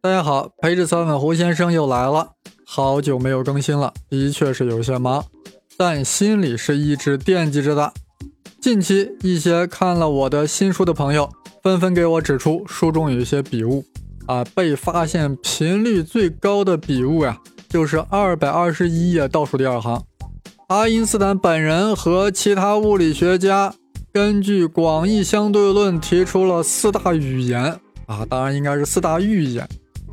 大家好，陪着三粉胡先生又来了，好久没有更新了，的确是有些忙，但心里是一直惦记着的。近期一些看了我的新书的朋友，纷纷给我指出书中有一些笔误啊，被发现频率最高的笔误呀，就是二百二十一页倒数第二行。爱因斯坦本人和其他物理学家根据广义相对论提出了四大语言啊，当然应该是四大预言。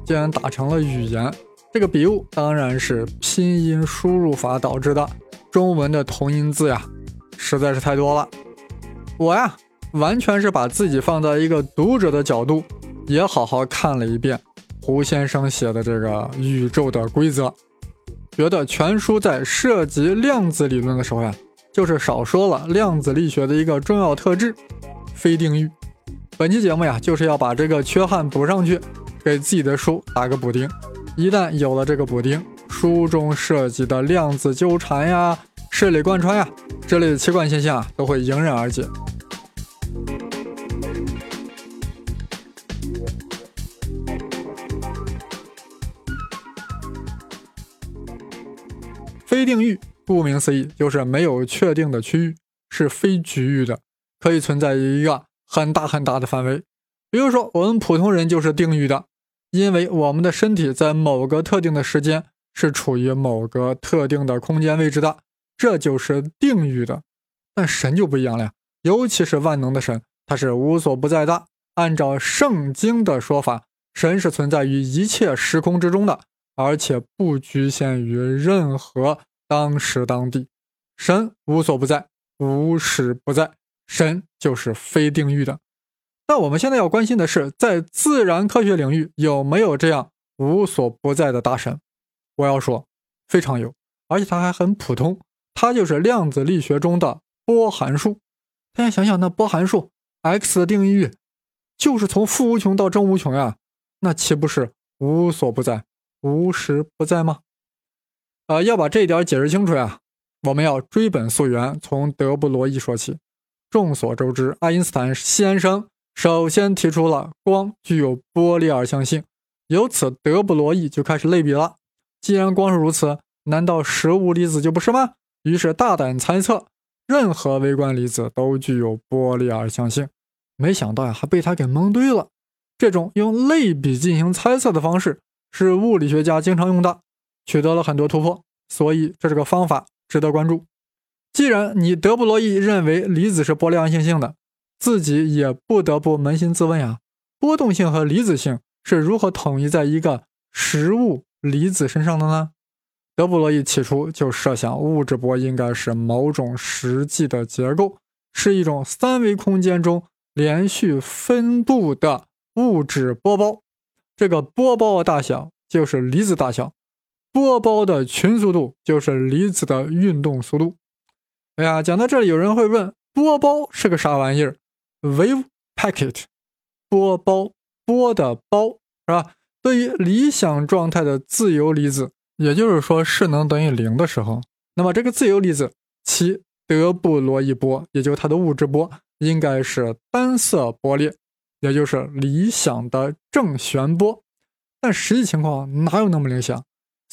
竟然打成了语言，这个笔误当然是拼音输入法导致的。中文的同音字呀，实在是太多了。我呀，完全是把自己放在一个读者的角度，也好好看了一遍胡先生写的这个宇宙的规则，觉得全书在涉及量子理论的时候呀，就是少说了量子力学的一个重要特质——非定域。本期节目呀，就是要把这个缺憾补上去。给自己的书打个补丁，一旦有了这个补丁，书中涉及的量子纠缠呀、势力贯穿呀这类的奇怪现象啊，都会迎刃而解。非定域，顾名思义，就是没有确定的区域，是非局域的，可以存在于一个很大很大的范围。比如说，我们普通人就是定域的。因为我们的身体在某个特定的时间是处于某个特定的空间位置的，这就是定域的。但神就不一样了，尤其是万能的神，它是无所不在的。按照圣经的说法，神是存在于一切时空之中的，而且不局限于任何当时当地。神无所不在，无时不在，神就是非定域的。那我们现在要关心的是，在自然科学领域有没有这样无所不在的大神？我要说，非常有，而且它还很普通，它就是量子力学中的波函数。大家想想，那波函数 x 的定义域就是从负无穷到正无穷呀，那岂不是无所不在、无时不在吗？呃，要把这一点解释清楚呀，我们要追本溯源，从德布罗意说起。众所周知，爱因斯坦先生。首先提出了光具有波粒二象性，由此德布罗意就开始类比了。既然光是如此，难道实物粒子就不是吗？于是大胆猜测，任何微观粒子都具有波粒二象性。没想到呀，还被他给蒙对了。这种用类比进行猜测的方式，是物理学家经常用的，取得了很多突破。所以这是个方法，值得关注。既然你德布罗意认为离子是波粒二象性的。自己也不得不扪心自问呀：波动性和离子性是如何统一在一个实物离子身上的呢？德布罗意起初就设想物质波应该是某种实际的结构，是一种三维空间中连续分布的物质波包。这个波包的大小就是离子大小，波包的群速度就是离子的运动速度。哎呀，讲到这里，有人会问：波包是个啥玩意儿？Wave packet，波包波的包是吧？对于理想状态的自由离子，也就是说势能等于零的时候，那么这个自由离子其德布罗意波，也就它的物质波，应该是单色波列，也就是理想的正弦波。但实际情况哪有那么理想？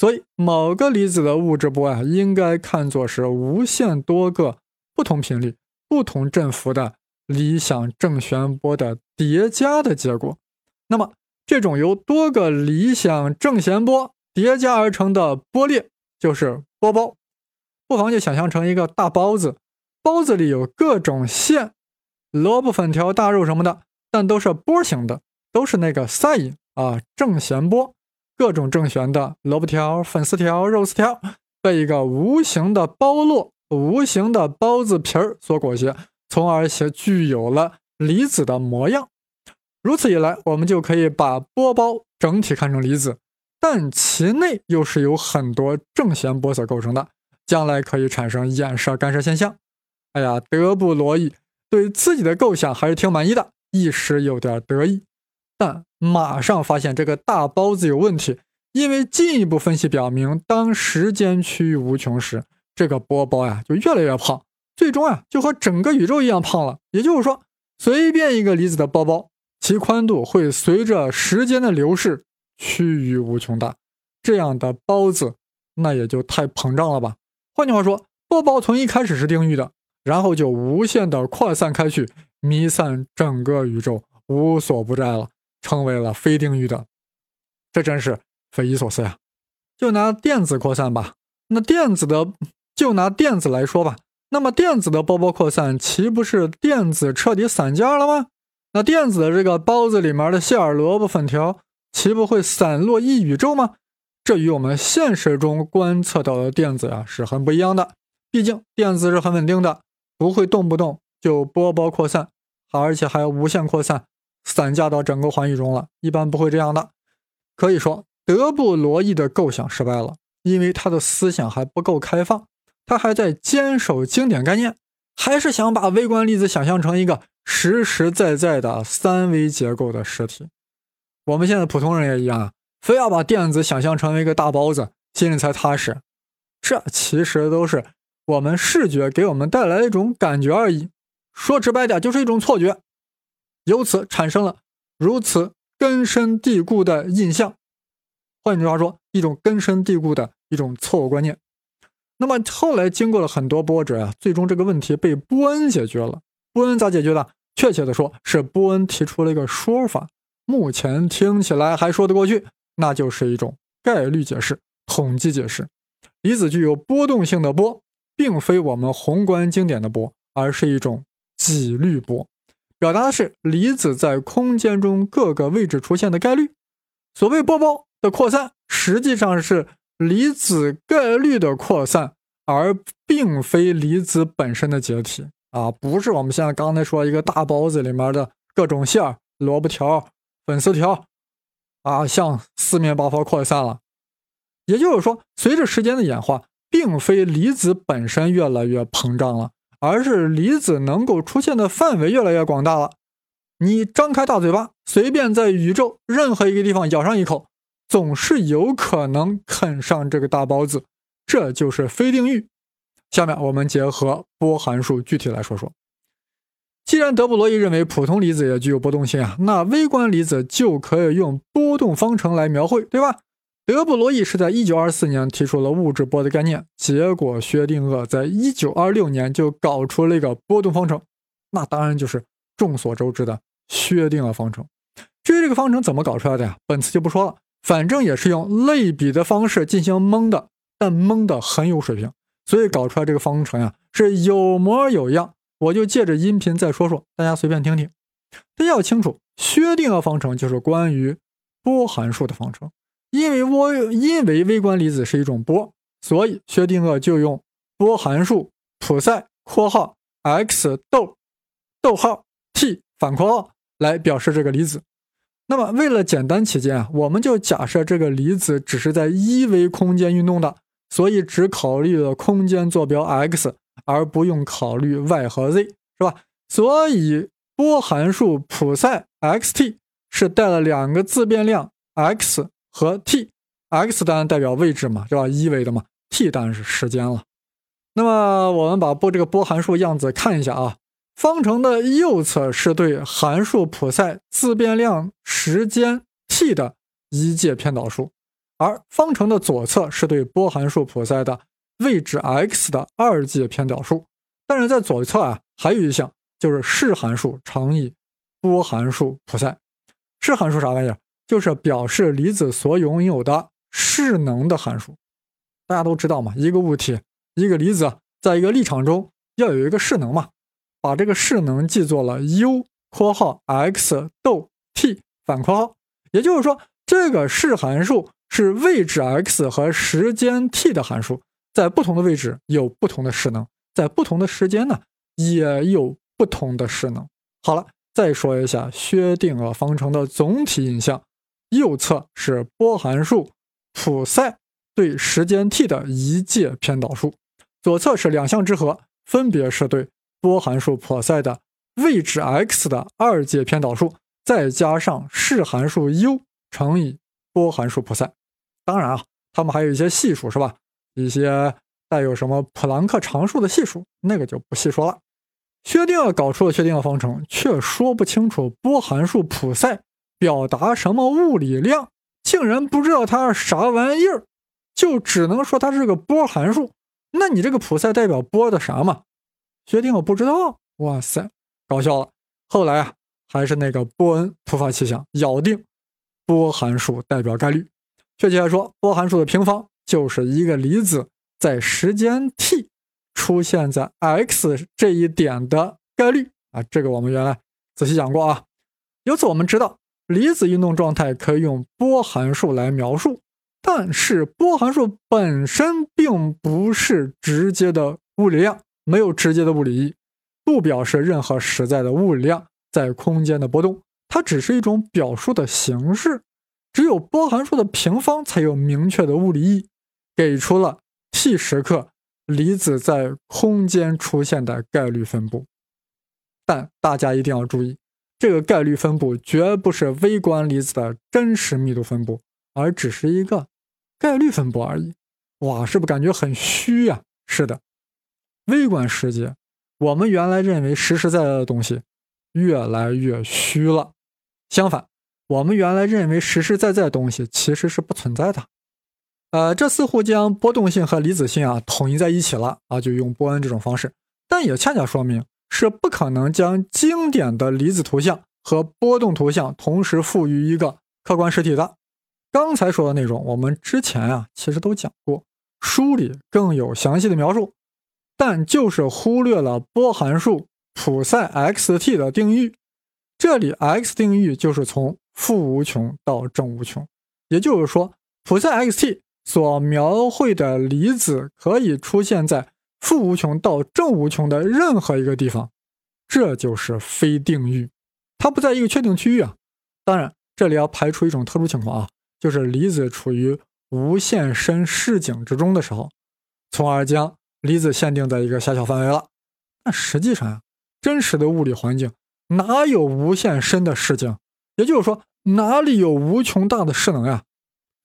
所以某个离子的物质波啊，应该看作是无限多个不同频率、不同振幅的。理想正弦波的叠加的结果，那么这种由多个理想正弦波叠加而成的波列就是波包。不妨就想象成一个大包子，包子里有各种馅，萝卜粉条、大肉什么的，但都是波形的，都是那个 sin 啊正弦波。各种正弦的萝卜条、粉丝条、肉丝条被一个无形的包络、无形的包子皮儿所裹挟。从而且具有了离子的模样，如此一来，我们就可以把波包整体看成离子，但其内又是由很多正弦波所构成的，将来可以产生衍射干涉现象。哎呀，德布罗意对自己的构想还是挺满意的，一时有点得意，但马上发现这个大包子有问题，因为进一步分析表明，当时间趋于无穷时，这个波包呀就越来越胖。最终啊，就和整个宇宙一样胖了。也就是说，随便一个离子的包包，其宽度会随着时间的流逝趋于无穷大。这样的包子，那也就太膨胀了吧？换句话说，波包从一开始是定域的，然后就无限的扩散开去，弥散整个宇宙，无所不在了，成为了非定域的。这真是匪夷所思呀！就拿电子扩散吧，那电子的，就拿电子来说吧，那么电子的波波扩散，岂不是电子彻底散架了吗？那电子的这个包子里面的馅儿萝卜粉条，岂不会散落一宇宙吗？这与我们现实中观测到的电子啊是很不一样的。毕竟电子是很稳定的，不会动不动就波波扩散，而且还要无限扩散，散架到整个环宇中了。一般不会这样的。可以说，德布罗意的构想失败了，因为他的思想还不够开放，他还在坚守经典概念，还是想把微观粒子想象成一个实实在在的三维结构的实体。我们现在普通人也一样。非要把电子想象成一个大包子，心里才踏实。这其实都是我们视觉给我们带来的一种感觉而已。说直白点，就是一种错觉，由此产生了如此根深蒂固的印象。换句话说，一种根深蒂固的一种错误观念。那么后来经过了很多波折啊，最终这个问题被波恩解决了。波恩咋解决的？确切的说，是波恩提出了一个说法，目前听起来还说得过去。那就是一种概率解释、统计解释。离子具有波动性的波，并非我们宏观经典的波，而是一种几率波，表达的是离子在空间中各个位置出现的概率。所谓波包的扩散，实际上是离子概率的扩散，而并非离子本身的解体啊！不是我们现在刚才说一个大包子里面的各种馅儿、萝卜条、粉丝条。啊，向四面八方扩散了。也就是说，随着时间的演化，并非离子本身越来越膨胀了，而是离子能够出现的范围越来越广大了。你张开大嘴巴，随便在宇宙任何一个地方咬上一口，总是有可能啃上这个大包子。这就是非定域。下面我们结合波函数具体来说说。既然德布罗意认为普通离子也具有波动性啊，那微观离子就可以用波动方程来描绘，对吧？德布罗意是在1924年提出了物质波的概念，结果薛定谔在1926年就搞出了一个波动方程，那当然就是众所周知的薛定谔方程。至于这个方程怎么搞出来的呀？本次就不说了，反正也是用类比的方式进行蒙的，但蒙的很有水平，所以搞出来这个方程呀是有模有样。我就借着音频再说说，大家随便听听。大家要清楚，薛定谔方程就是关于波函数的方程。因为我因为微观离子是一种波，所以薛定谔就用波函数普赛（括号 x 逗逗号 t 反括号）来表示这个离子。那么为了简单起见啊，我们就假设这个离子只是在一维空间运动的，所以只考虑了空间坐标 x。而不用考虑 y 和 z，是吧？所以波函数普赛 x_t 是带了两个自变量 x 和 t，x 当然代表位置嘛，是吧？一维的嘛，t 当然是时间了。那么我们把波这个波函数样子看一下啊，方程的右侧是对函数普赛自变量时间 t 的一阶偏导数，而方程的左侧是对波函数普赛的。位置 x 的二阶偏导数，但是在左侧啊，还有一项就是势函数乘以波函数普赛。势函数啥玩意儿？就是表示离子所拥有的势能的函数。大家都知道嘛，一个物体，一个离子，在一个立场中要有一个势能嘛，把这个势能记作了 U（ 括号 x 逗 t 反括号）。也就是说，这个势函数是位置 x 和时间 t 的函数。在不同的位置有不同的势能，在不同的时间呢也有不同的势能。好了，再说一下薛定谔方程的总体印象：右侧是波函数普赛对时间 t 的一阶偏导数，左侧是两项之和，分别是对波函数普赛的位置 x 的二阶偏导数，再加上势函数 u 乘以波函数普赛。当然啊，他们还有一些系数，是吧？一些带有什么普朗克常数的系数，那个就不细说了。薛定谔搞出了薛定谔方程，却说不清楚波函数普赛表达什么物理量，竟然不知道它是啥玩意儿，就只能说它是个波函数。那你这个普赛代表波的啥嘛？薛定谔不知道。哇塞，搞笑了。后来啊，还是那个波恩突发奇想，咬定波函数代表概率。确切来说，波函数的平方就是一个离子在时间 t。出现在 x 这一点的概率啊，这个我们原来仔细讲过啊。由此我们知道，离子运动状态可以用波函数来描述，但是波函数本身并不是直接的物理量，没有直接的物理意义，不表示任何实在的物理量在空间的波动，它只是一种表述的形式。只有波函数的平方才有明确的物理意义，给出了 t 时刻。离子在空间出现的概率分布，但大家一定要注意，这个概率分布绝不是微观离子的真实密度分布，而只是一个概率分布而已。哇，是不是感觉很虚呀？是的，微观世界，我们原来认为实实在在的东西，越来越虚了。相反，我们原来认为实实在在的东西其实是不存在的。呃，这似乎将波动性和离子性啊统一在一起了啊，就用波恩这种方式，但也恰恰说明是不可能将经典的离子图像和波动图像同时赋予一个客观实体的。刚才说的内容，我们之前啊其实都讲过，书里更有详细的描述，但就是忽略了波函数普赛 x_t 的定义。这里 x 定义就是从负无穷到正无穷，也就是说普赛 x_t。所描绘的离子可以出现在负无穷到正无穷的任何一个地方，这就是非定域，它不在一个确定区域啊。当然，这里要排除一种特殊情况啊，就是离子处于无限深视景之中的时候，从而将离子限定在一个狭小范围了。但实际上呀，真实的物理环境哪有无限深的视景？也就是说，哪里有无穷大的势能呀？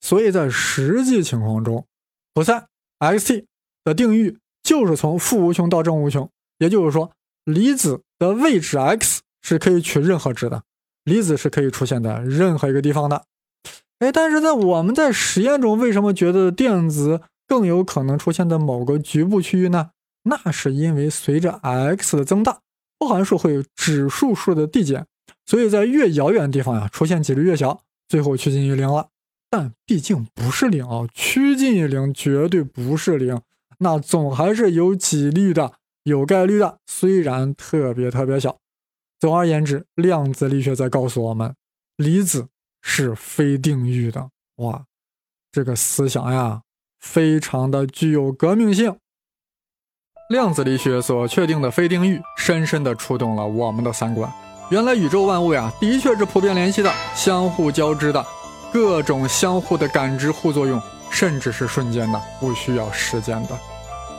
所以在实际情况中，普赛 x_t 的定义就是从负无穷到正无穷，也就是说，离子的位置 x 是可以取任何值的，离子是可以出现在任何一个地方的。哎，但是在我们在实验中，为什么觉得电子更有可能出现在某个局部区域呢？那是因为随着 x 的增大，波函数会有指数数的递减，所以在越遥远的地方呀，出现几率越小，最后趋近于零了。但毕竟不是零啊，趋近于零绝对不是零，那总还是有几率的，有概率的，虽然特别特别小。总而言之，量子力学在告诉我们，离子是非定域的。哇，这个思想呀，非常的具有革命性。量子力学所确定的非定域，深深的触动了我们的三观。原来宇宙万物呀，的确是普遍联系的，相互交织的。各种相互的感知互作用，甚至是瞬间的，不需要时间的。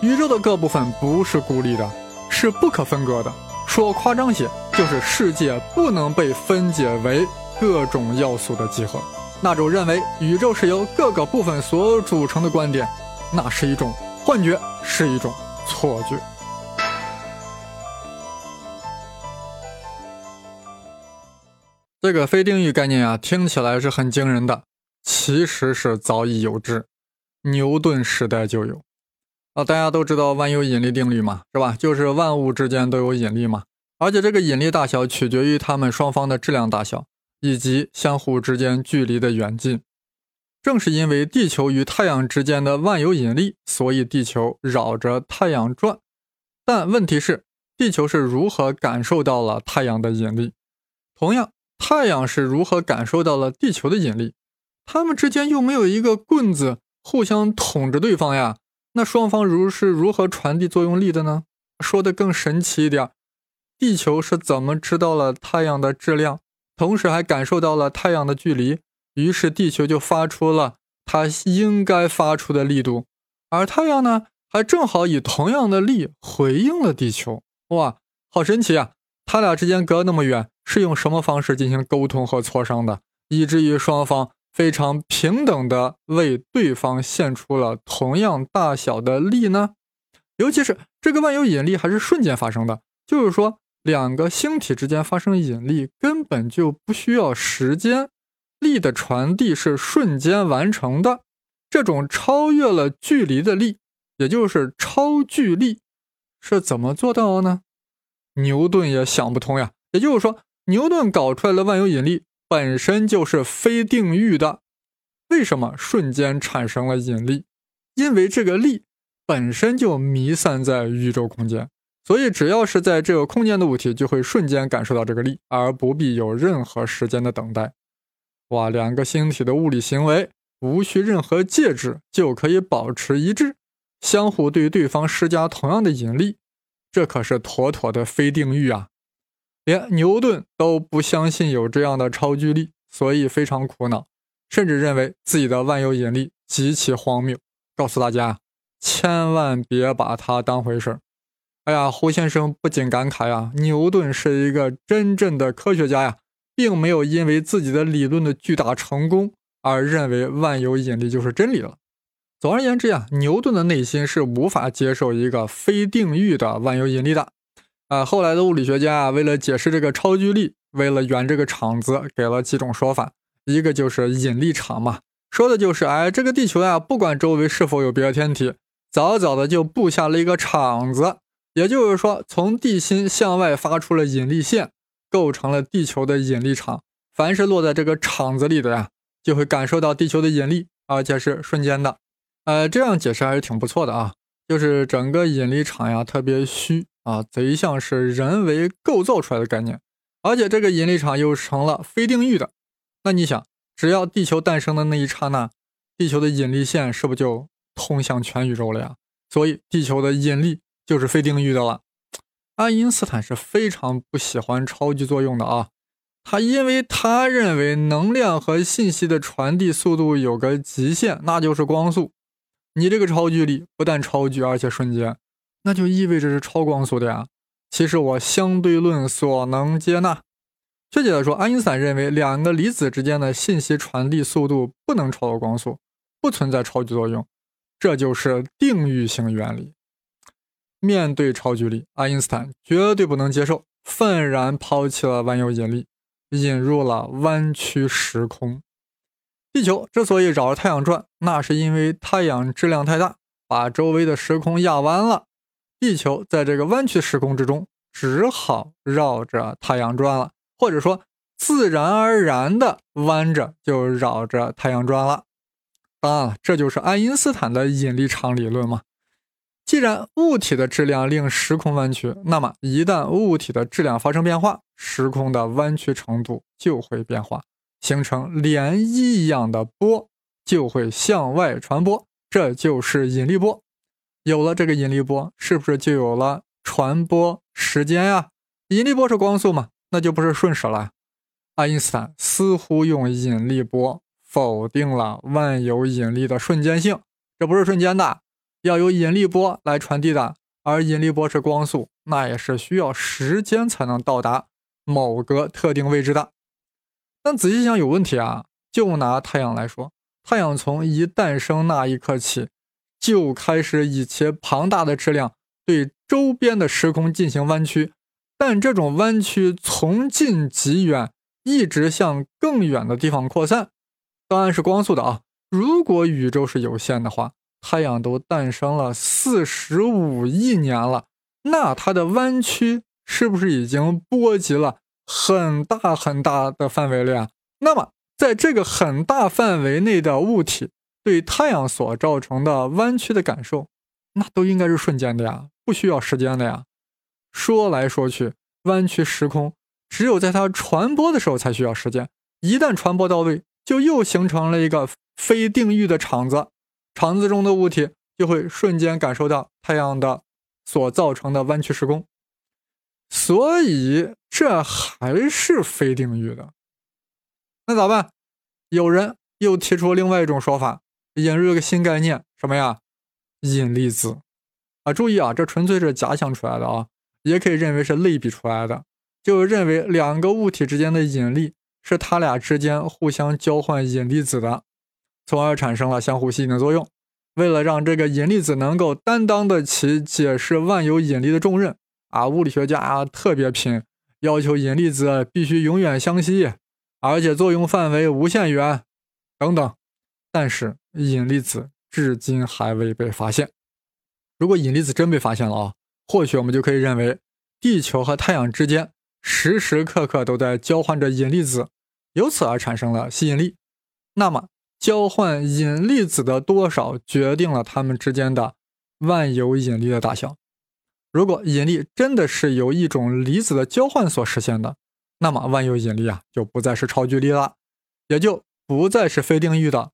宇宙的各部分不是孤立的，是不可分割的。说夸张些，就是世界不能被分解为各种要素的集合。那种认为宇宙是由各个部分所组成的观点，那是一种幻觉，是一种错觉。这个非定域概念啊，听起来是很惊人的，其实是早已有之，牛顿时代就有。啊，大家都知道万有引力定律嘛，是吧？就是万物之间都有引力嘛，而且这个引力大小取决于它们双方的质量大小以及相互之间距离的远近。正是因为地球与太阳之间的万有引力，所以地球绕着太阳转。但问题是，地球是如何感受到了太阳的引力？同样。太阳是如何感受到了地球的引力？它们之间又没有一个棍子互相捅着对方呀？那双方如是如何传递作用力的呢？说的更神奇一点，地球是怎么知道了太阳的质量，同时还感受到了太阳的距离，于是地球就发出了它应该发出的力度，而太阳呢，还正好以同样的力回应了地球。哇，好神奇啊！他俩之间隔那么远。是用什么方式进行沟通和磋商的，以至于双方非常平等的为对方献出了同样大小的力呢？尤其是这个万有引力还是瞬间发生的，就是说，两个星体之间发生引力根本就不需要时间，力的传递是瞬间完成的。这种超越了距离的力，也就是超距力，是怎么做到的呢？牛顿也想不通呀。也就是说，牛顿搞出来的万有引力本身就是非定域的。为什么瞬间产生了引力？因为这个力本身就弥散在宇宙空间，所以只要是在这个空间的物体，就会瞬间感受到这个力，而不必有任何时间的等待。哇，两个星体的物理行为无需任何介质就可以保持一致，相互对对方施加同样的引力，这可是妥妥的非定域啊！连牛顿都不相信有这样的超距力，所以非常苦恼，甚至认为自己的万有引力极其荒谬。告诉大家，千万别把它当回事儿。哎呀，胡先生不禁感慨呀，牛顿是一个真正的科学家呀，并没有因为自己的理论的巨大成功而认为万有引力就是真理了。总而言之呀，牛顿的内心是无法接受一个非定域的万有引力的。啊，后来的物理学家啊，为了解释这个超距力，为了圆这个场子，给了几种说法。一个就是引力场嘛，说的就是，哎，这个地球呀，不管周围是否有别的天体，早早的就布下了一个场子，也就是说，从地心向外发出了引力线，构成了地球的引力场。凡是落在这个场子里的呀，就会感受到地球的引力，而且是瞬间的。呃，这样解释还是挺不错的啊，就是整个引力场呀，特别虚。啊，贼像是人为构造出来的概念，而且这个引力场又成了非定域的。那你想，只要地球诞生的那一刹那，地球的引力线是不是就通向全宇宙了呀？所以地球的引力就是非定域的了。爱因斯坦是非常不喜欢超级作用的啊，他因为他认为能量和信息的传递速度有个极限，那就是光速。你这个超距力不但超距，而且瞬间。那就意味着是超光速的呀。其实我相对论所能接纳。确切的说，爱因斯坦认为两个离子之间的信息传递速度不能超过光速，不存在超距作用，这就是定域性原理。面对超距力，爱因斯坦绝对不能接受，愤然抛弃了万有引力，引入了弯曲时空。地球之所以绕着太阳转，那是因为太阳质量太大，把周围的时空压弯了。地球在这个弯曲时空之中，只好绕着太阳转了，或者说自然而然的弯着就绕着太阳转了。当然了，这就是爱因斯坦的引力场理论嘛。既然物体的质量令时空弯曲，那么一旦物体的质量发生变化，时空的弯曲程度就会变化，形成涟漪一样的波，就会向外传播，这就是引力波。有了这个引力波，是不是就有了传播时间呀？引力波是光速嘛，那就不是瞬时了。爱因斯坦似乎用引力波否定了万有引力的瞬间性，这不是瞬间的，要有引力波来传递的。而引力波是光速，那也是需要时间才能到达某个特定位置的。但仔细想，有问题啊！就拿太阳来说，太阳从一诞生那一刻起。就开始以其庞大的质量对周边的时空进行弯曲，但这种弯曲从近及远，一直向更远的地方扩散，当然是光速的啊。如果宇宙是有限的话，太阳都诞生了四十五亿年了，那它的弯曲是不是已经波及了很大很大的范围了呀？那么，在这个很大范围内的物体。对太阳所造成的弯曲的感受，那都应该是瞬间的呀，不需要时间的呀。说来说去，弯曲时空只有在它传播的时候才需要时间，一旦传播到位，就又形成了一个非定域的场子，场子中的物体就会瞬间感受到太阳的所造成的弯曲时空，所以这还是非定域的。那咋办？有人又提出另外一种说法。引入一个新概念，什么呀？引力子啊！注意啊，这纯粹是假想出来的啊，也可以认为是类比出来的，就认为两个物体之间的引力是它俩之间互相交换引力子的，从而产生了相互吸引的作用。为了让这个引力子能够担当得起解释万有引力的重任，啊，物理学家啊特别拼，要求引力子必须永远相吸，而且作用范围无限远，等等。但是引力子至今还未被发现。如果引力子真被发现了啊，或许我们就可以认为，地球和太阳之间时时刻刻都在交换着引力子，由此而产生了吸引力。那么，交换引力子的多少决定了它们之间的万有引力的大小。如果引力真的是由一种离子的交换所实现的，那么万有引力啊就不再是超距离了，也就不再是非定域的，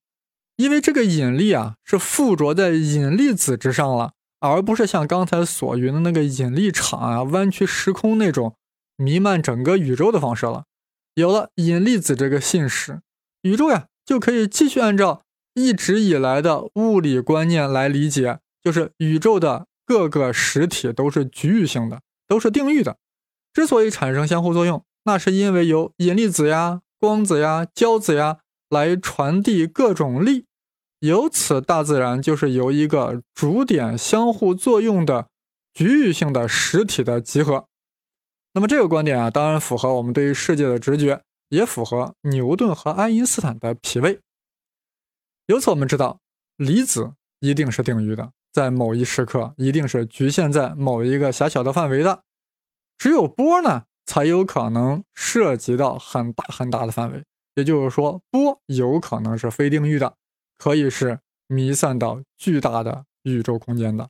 因为这个引力啊是附着在引力子之上了，而不是像刚才所云的那个引力场啊弯曲时空那种弥漫整个宇宙的方式了。有了引力子这个信使，宇宙呀就可以继续按照一直以来的物理观念来理解，就是宇宙的。各个实体都是局域性的，都是定域的。之所以产生相互作用，那是因为有引力子呀、光子呀、胶子呀来传递各种力。由此，大自然就是由一个主点相互作用的局域性的实体的集合。那么，这个观点啊，当然符合我们对于世界的直觉，也符合牛顿和爱因斯坦的脾胃。由此，我们知道离子一定是定域的。在某一时刻，一定是局限在某一个狭小的范围的。只有波呢，才有可能涉及到很大很大的范围。也就是说，波有可能是非定域的，可以是弥散到巨大的宇宙空间的。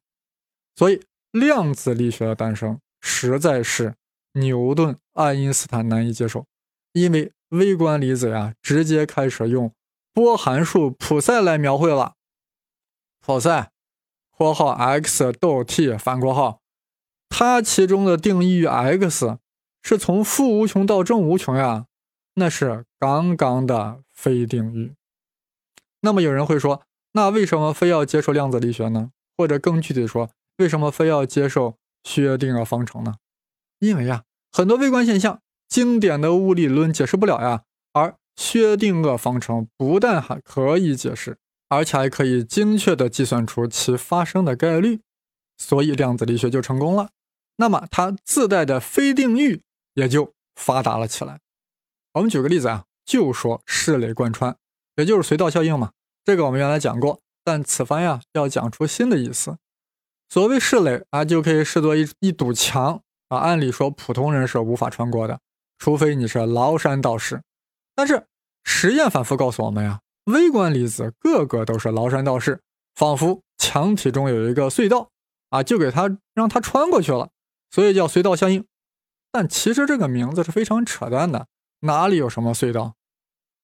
所以，量子力学的诞生实在是牛顿、爱因斯坦难以接受，因为微观粒子呀，直接开始用波函数普赛来描绘了。普赛。括号 x 逗 t 反括号，它其中的定义域 x 是从负无穷到正无穷呀，那是刚刚的非定域。那么有人会说，那为什么非要接受量子力学呢？或者更具体说，为什么非要接受薛定谔方程呢？因为呀，很多微观现象，经典的物理论解释不了呀，而薛定谔方程不但还可以解释。而且还可以精确地计算出其发生的概率，所以量子力学就成功了。那么它自带的非定域也就发达了起来。我们举个例子啊，就说室垒贯穿，也就是隧道效应嘛。这个我们原来讲过，但此番呀要讲出新的意思。所谓室垒啊，就可以视作一一堵墙啊。按理说普通人是无法穿过的，除非你是崂山道士。但是实验反复告诉我们呀。微观粒子个个都是崂山道士，仿佛墙体中有一个隧道啊，就给它让它穿过去了，所以叫隧道效应。但其实这个名字是非常扯淡的，哪里有什么隧道？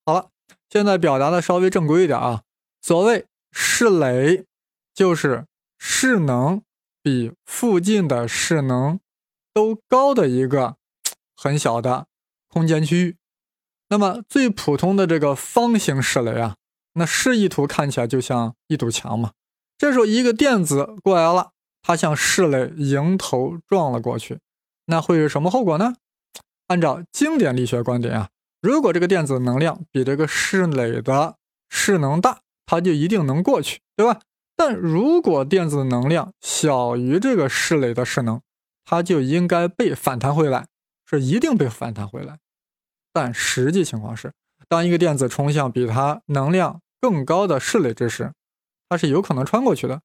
好了，现在表达的稍微正规一点啊。所谓势垒，就是势能比附近的势能都高的一个很小的空间区域。那么最普通的这个方形室垒啊，那示意图看起来就像一堵墙嘛。这时候一个电子过来了，它向室垒迎头撞了过去，那会是什么后果呢？按照经典力学观点啊，如果这个电子能量比这个室垒的势能大，它就一定能过去，对吧？但如果电子能量小于这个室垒的势能，它就应该被反弹回来，是一定被反弹回来。但实际情况是，当一个电子冲向比它能量更高的室垒之时，它是有可能穿过去的。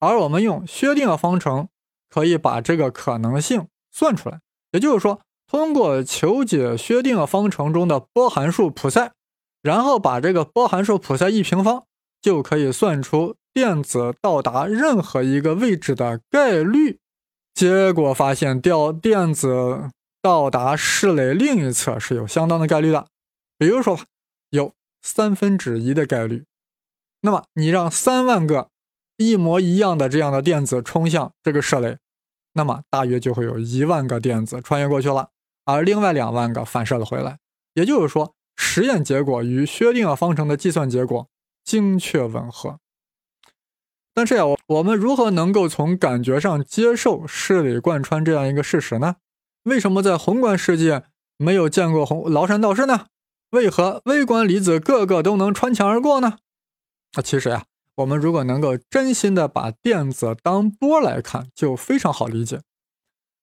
而我们用薛定谔方程可以把这个可能性算出来。也就是说，通过求解薛定谔方程中的波函数普赛，然后把这个波函数普赛一平方，就可以算出电子到达任何一个位置的概率。结果发现，掉电子。到达室垒另一侧是有相当的概率的，比如说吧有三分之一的概率。那么你让三万个一模一样的这样的电子冲向这个室垒，那么大约就会有一万个电子穿越过去了，而另外两万个反射了回来。也就是说，实验结果与薛定谔方程的计算结果精确吻合。但是呀，我我们如何能够从感觉上接受室垒贯穿这样一个事实呢？为什么在宏观世界没有见过红崂山道士呢？为何微观粒子个个都能穿墙而过呢？啊，其实呀，我们如果能够真心的把电子当波来看，就非常好理解。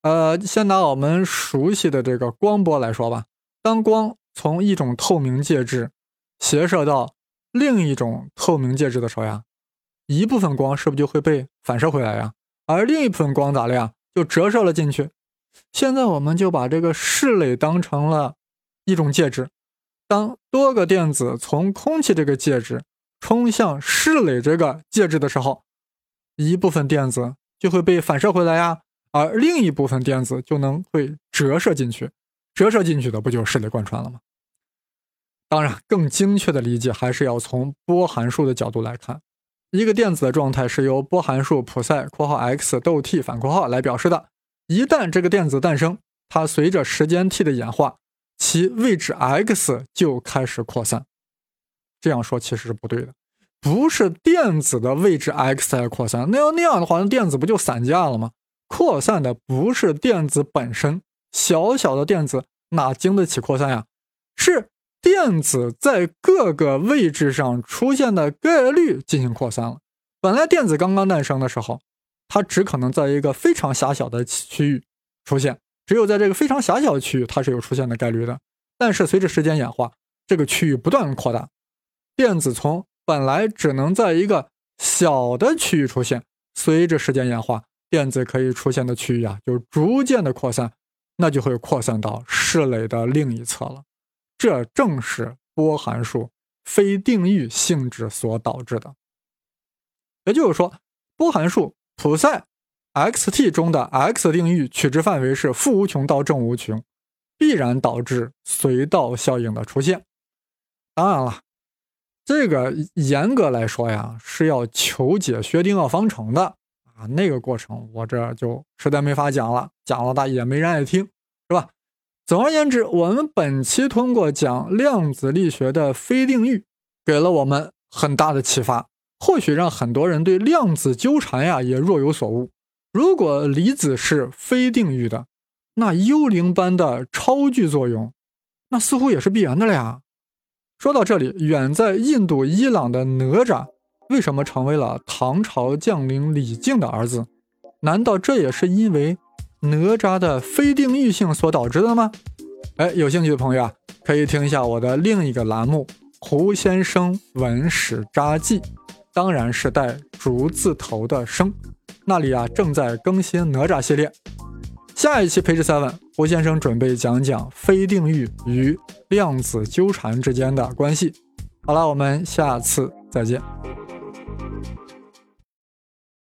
呃，先拿我们熟悉的这个光波来说吧。当光从一种透明介质斜射到另一种透明介质的时候呀，一部分光是不是就会被反射回来呀？而另一部分光咋了呀？就折射了进去。现在我们就把这个室垒当成了一种介质，当多个电子从空气这个介质冲向室垒这个介质的时候，一部分电子就会被反射回来呀。而另一部分电子就能会折射进去，折射进去的不就是室内贯穿了吗？当然，更精确的理解还是要从波函数的角度来看。一个电子的状态是由波函数普赛（括号 x 逗 t 反括号）来表示的。一旦这个电子诞生，它随着时间 t 的演化，其位置 x 就开始扩散。这样说其实是不对的，不是电子的位置 x 在扩散，那要那样的话，那电子不就散架了吗？扩散的不是电子本身，小小的电子哪经得起扩散呀？是电子在各个位置上出现的概率进行扩散了。本来电子刚刚诞生的时候，它只可能在一个非常狭小的区域出现，只有在这个非常狭小的区域，它是有出现的概率的。但是随着时间演化，这个区域不断扩大，电子从本来只能在一个小的区域出现，随着时间演化。电子可以出现的区域啊，就逐渐的扩散，那就会扩散到室垒的另一侧了。这正是波函数非定域性质所导致的。也就是说，波函数普赛 x_t 中的 x 定域取值范围是负无穷到正无穷，必然导致隧道效应的出现。当然了，这个严格来说呀，是要求解薛定谔方程的。啊，那个过程我这就实在没法讲了，讲了大也没人爱听，是吧？总而言之，我们本期通过讲量子力学的非定域，给了我们很大的启发，或许让很多人对量子纠缠呀也若有所悟。如果离子是非定域的，那幽灵般的超距作用，那似乎也是必然的了呀。说到这里，远在印度伊朗的哪吒。为什么成为了唐朝将领李靖的儿子？难道这也是因为哪吒的非定域性所导致的吗？哎，有兴趣的朋友啊，可以听一下我的另一个栏目《胡先生文史札记》，当然是带竹字头的“生”，那里啊正在更新哪吒系列。下一期培智 seven，胡先生准备讲讲非定域与量子纠缠之间的关系。好了，我们下次再见。